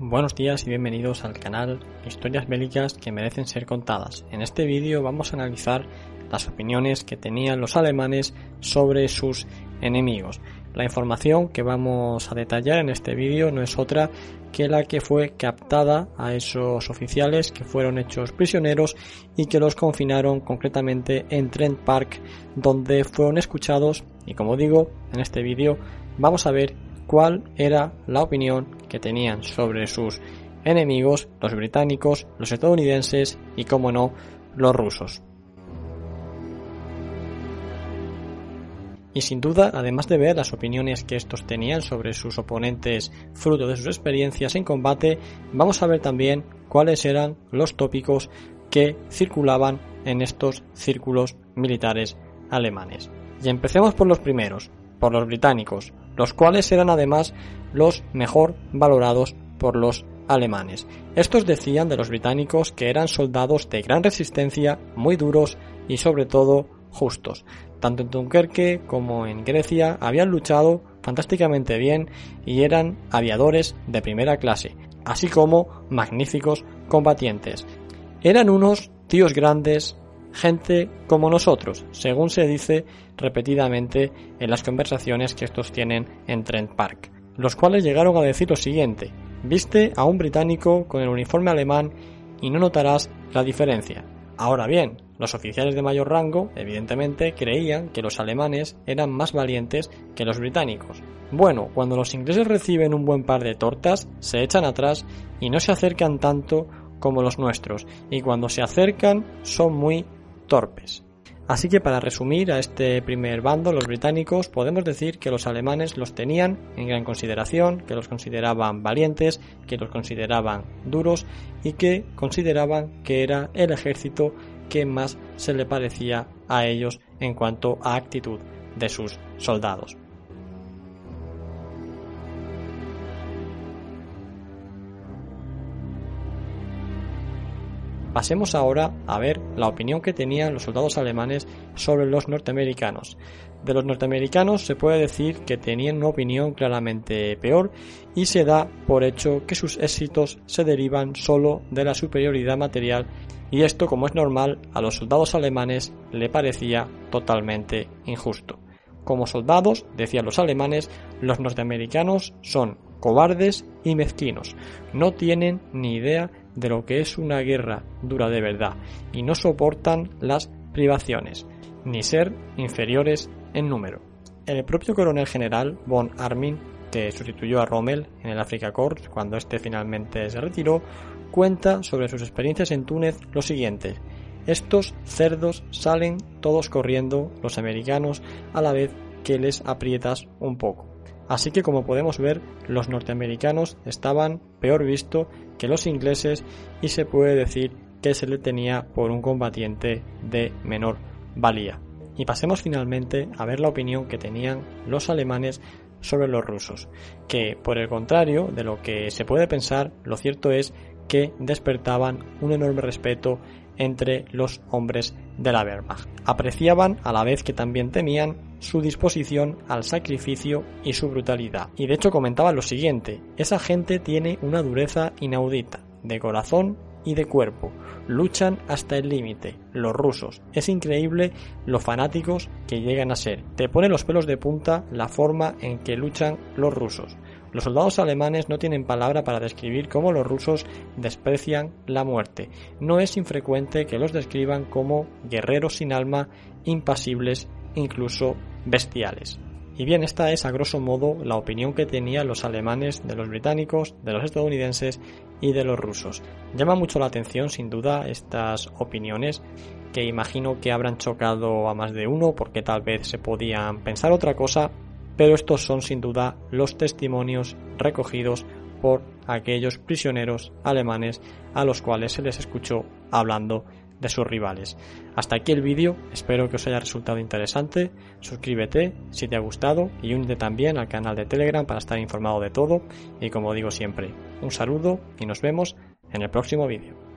Buenos días y bienvenidos al canal Historias bélicas que merecen ser contadas. En este vídeo vamos a analizar las opiniones que tenían los alemanes sobre sus enemigos. La información que vamos a detallar en este vídeo no es otra que la que fue captada a esos oficiales que fueron hechos prisioneros y que los confinaron concretamente en Trent Park donde fueron escuchados y como digo en este vídeo vamos a ver cuál era la opinión que tenían sobre sus enemigos, los británicos, los estadounidenses y, como no, los rusos. Y sin duda, además de ver las opiniones que estos tenían sobre sus oponentes fruto de sus experiencias en combate, vamos a ver también cuáles eran los tópicos que circulaban en estos círculos militares alemanes. Y empecemos por los primeros, por los británicos, los cuales eran además los mejor valorados por los alemanes. Estos decían de los británicos que eran soldados de gran resistencia, muy duros y sobre todo justos. Tanto en Dunkerque como en Grecia habían luchado fantásticamente bien y eran aviadores de primera clase, así como magníficos combatientes. Eran unos tíos grandes, gente como nosotros, según se dice repetidamente en las conversaciones que estos tienen en Trent Park, los cuales llegaron a decir lo siguiente, viste a un británico con el uniforme alemán y no notarás la diferencia. Ahora bien, los oficiales de mayor rango, evidentemente, creían que los alemanes eran más valientes que los británicos. Bueno, cuando los ingleses reciben un buen par de tortas, se echan atrás y no se acercan tanto como los nuestros, y cuando se acercan son muy torpes. Así que para resumir a este primer bando, los británicos, podemos decir que los alemanes los tenían en gran consideración, que los consideraban valientes, que los consideraban duros y que consideraban que era el ejército que más se le parecía a ellos en cuanto a actitud de sus soldados. Pasemos ahora a ver la opinión que tenían los soldados alemanes sobre los norteamericanos. De los norteamericanos se puede decir que tenían una opinión claramente peor y se da por hecho que sus éxitos se derivan solo de la superioridad material y esto como es normal a los soldados alemanes le parecía totalmente injusto. Como soldados, decían los alemanes, los norteamericanos son cobardes y mezquinos, no tienen ni idea de lo que es una guerra dura de verdad y no soportan las privaciones, ni ser inferiores en número. El propio coronel general von Armin, que sustituyó a Rommel en el Africa Corps cuando este finalmente se retiró, cuenta sobre sus experiencias en Túnez lo siguiente. Estos cerdos salen todos corriendo, los americanos, a la vez que les aprietas un poco. Así que como podemos ver, los norteamericanos estaban peor visto que los ingleses y se puede decir que se le tenía por un combatiente de menor valía. Y pasemos finalmente a ver la opinión que tenían los alemanes sobre los rusos, que por el contrario de lo que se puede pensar, lo cierto es que despertaban un enorme respeto entre los hombres de la Wehrmacht. Apreciaban a la vez que también temían su disposición al sacrificio y su brutalidad. Y de hecho comentaban lo siguiente, esa gente tiene una dureza inaudita, de corazón y de cuerpo. Luchan hasta el límite, los rusos. Es increíble lo fanáticos que llegan a ser. Te pone los pelos de punta la forma en que luchan los rusos. Los soldados alemanes no tienen palabra para describir cómo los rusos desprecian la muerte. No es infrecuente que los describan como guerreros sin alma, impasibles, incluso bestiales. Y bien, esta es a grosso modo la opinión que tenían los alemanes de los británicos, de los estadounidenses y de los rusos. Llama mucho la atención, sin duda, estas opiniones que imagino que habrán chocado a más de uno porque tal vez se podían pensar otra cosa, pero estos son sin duda los testimonios recogidos por aquellos prisioneros alemanes a los cuales se les escuchó hablando de sus rivales. Hasta aquí el vídeo, espero que os haya resultado interesante, suscríbete si te ha gustado y únete también al canal de Telegram para estar informado de todo y como digo siempre, un saludo y nos vemos en el próximo vídeo.